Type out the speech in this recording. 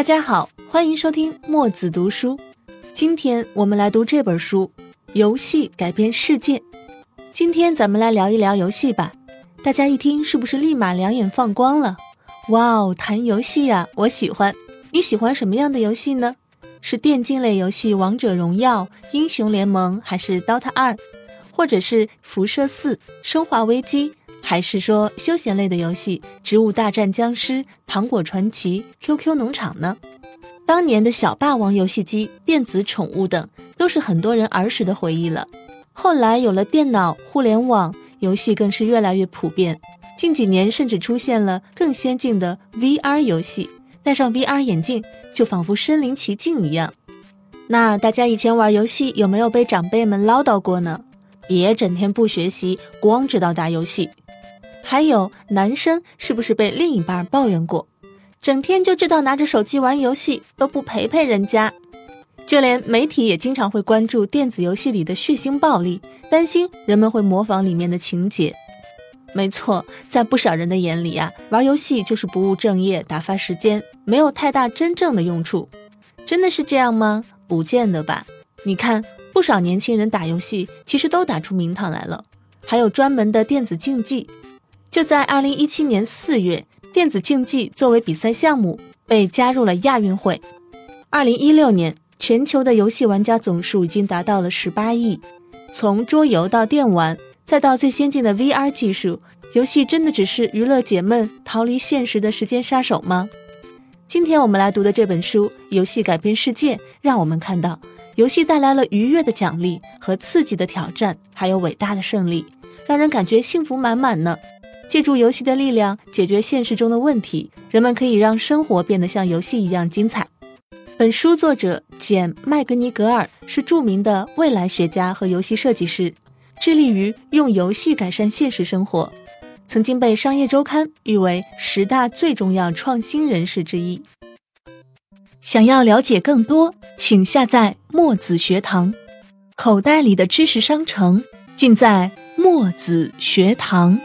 大家好，欢迎收听墨子读书。今天我们来读这本书《游戏改变世界》。今天咱们来聊一聊游戏吧。大家一听是不是立马两眼放光了？哇哦，谈游戏呀，我喜欢。你喜欢什么样的游戏呢？是电竞类游戏《王者荣耀》《英雄联盟》，还是《DOTA 二》，或者是《辐射四》《生化危机》？还是说休闲类的游戏《植物大战僵尸》《糖果传奇》《QQ 农场》呢？当年的小霸王游戏机、电子宠物等，都是很多人儿时的回忆了。后来有了电脑、互联网，游戏更是越来越普遍。近几年甚至出现了更先进的 VR 游戏，戴上 VR 眼镜就仿佛身临其境一样。那大家以前玩游戏有没有被长辈们唠叨过呢？别整天不学习，光知道打游戏。还有男生是不是被另一半抱怨过，整天就知道拿着手机玩游戏，都不陪陪人家？就连媒体也经常会关注电子游戏里的血腥暴力，担心人们会模仿里面的情节。没错，在不少人的眼里啊，玩游戏就是不务正业、打发时间，没有太大真正的用处。真的是这样吗？不见得吧。你看，不少年轻人打游戏，其实都打出名堂来了，还有专门的电子竞技。就在二零一七年四月，电子竞技作为比赛项目被加入了亚运会。二零一六年，全球的游戏玩家总数已经达到了十八亿。从桌游到电玩，再到最先进的 VR 技术，游戏真的只是娱乐解闷、逃离现实的时间杀手吗？今天我们来读的这本书《游戏改变世界》，让我们看到游戏带来了愉悦的奖励和刺激的挑战，还有伟大的胜利，让人感觉幸福满满呢。借助游戏的力量解决现实中的问题，人们可以让生活变得像游戏一样精彩。本书作者简·麦格尼格尔是著名的未来学家和游戏设计师，致力于用游戏改善现实生活，曾经被《商业周刊》誉为十大最重要创新人士之一。想要了解更多，请下载墨子学堂，口袋里的知识商城尽在墨子学堂。